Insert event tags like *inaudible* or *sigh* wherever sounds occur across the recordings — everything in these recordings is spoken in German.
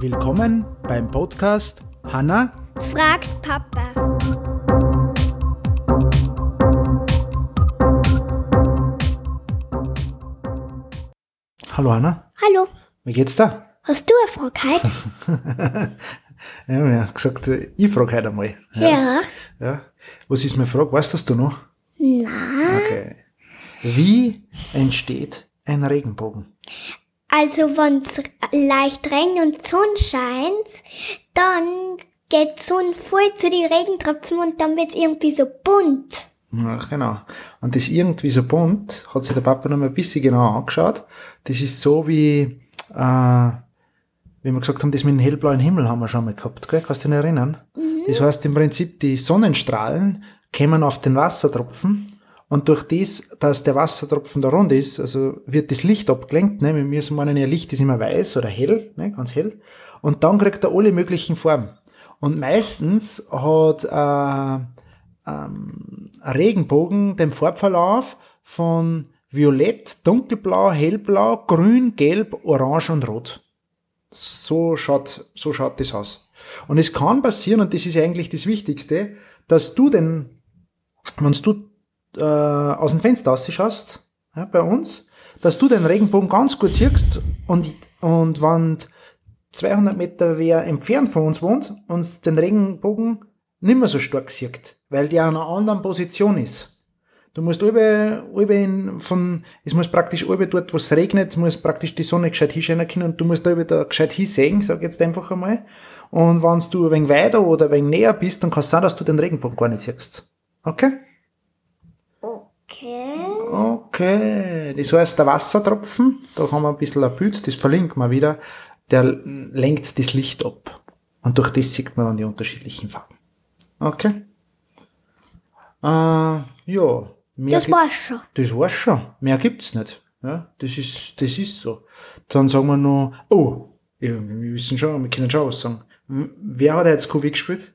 Willkommen beim Podcast Hanna fragt Papa. Hallo Hanna, Hallo, wie geht's da? hast du eine Frage heute? *laughs* Ja, wir haben gesagt, ich frage heute einmal. Ja. ja. Was ist meine Frage? Weißt das du noch? Na, Okay. Wie entsteht ein Regenbogen? also wenn's leicht regnet und Sonne scheint, dann geht die Sonne voll zu den Regentropfen und dann wird's irgendwie so bunt. Ja, genau. Und das irgendwie so bunt, hat sich der Papa noch mal ein bisschen genauer angeschaut. Das ist so wie, äh, wie wir gesagt haben, das mit dem hellblauen Himmel haben wir schon mal gehabt, gell? Kannst du dich erinnern? Das heißt im Prinzip, die Sonnenstrahlen kämen auf den Wassertropfen und durch das, dass der Wassertropfen da rund ist, also wird das Licht abgelenkt, ne? Wir müssen meinen, ja, Licht ist immer weiß oder hell, ne? Ganz hell. Und dann kriegt er alle möglichen Farben. Und meistens hat, äh, ein Regenbogen den Farbverlauf von Violett, Dunkelblau, Hellblau, Grün, Gelb, Orange und Rot. So schaut, so schaut das aus. Und es kann passieren, und das ist eigentlich das Wichtigste, dass du den, wenn du äh, aus dem Fenster rausschaust, ja, bei uns, dass du den Regenbogen ganz gut siehst und, und wenn 200 Meter wer entfernt von uns wohnt und den Regenbogen nicht mehr so stark sieht, weil der an einer anderen Position ist. Du musst über, über in, von, es muss praktisch über dort, wo es regnet, muss praktisch die Sonne gescheit hinscheinen können und du musst da über da gescheit hinsehen, sag jetzt einfach einmal. Und wenn du ein wenig weiter oder ein wenig näher bist, dann kann es sein, dass du den Regenbogen gar nicht siehst. Okay? Okay. Okay. Das heißt, der Wassertropfen, da haben wir ein bisschen ein Bild, das verlinken wir wieder, der lenkt das Licht ab. Und durch das sieht man dann die unterschiedlichen Farben. Okay? Äh, ja. Mehr Das war's schon. das war's schon. Mehr gibt's nicht. Ja, das ist, das ist so. Dann sagen wir noch, oh, ja, wir wissen schon, wir können schon was sagen. M- Wer hat jetzt Kubik gespielt?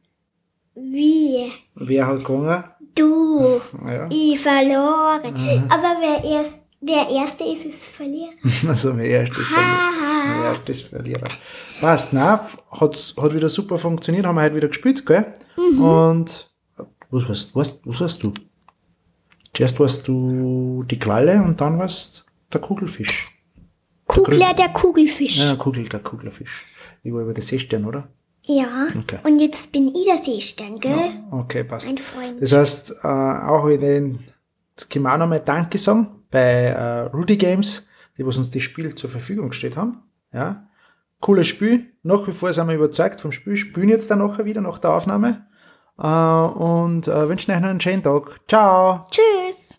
Wie? Wer hat gewonnen? Du. Ja. Ich verloren. Aber wer erst, der Erste ist, ist Verlierer. *laughs* Also, wer erstes Verlierer. Wer erstes Verlierer. Passt, nein, hat, hat wieder super funktioniert, haben wir heute wieder gespielt, gell? Und, was warst, was, was hast du? Zuerst warst du die Qualle und dann warst der Kugelfisch. Kugler der Kugelfisch. Ja, Kugel, der Kugelfisch. Ich war über der Seestern, oder? Ja. Okay. Und jetzt bin ich der Seestern, gell? Okay, passt. Mein Freund. Das heißt, äh, auch in den, jetzt können wir auch nochmal Danke sagen bei äh, Rudy Games, die was uns das Spiel zur Verfügung gestellt haben. Ja. Cooles Spiel. Nach wie vor sind wir überzeugt vom Spiel. Spielen jetzt dann nachher wieder nach der Aufnahme. Äh, und äh, wünschen euch noch einen schönen Tag. Ciao. Tschüss.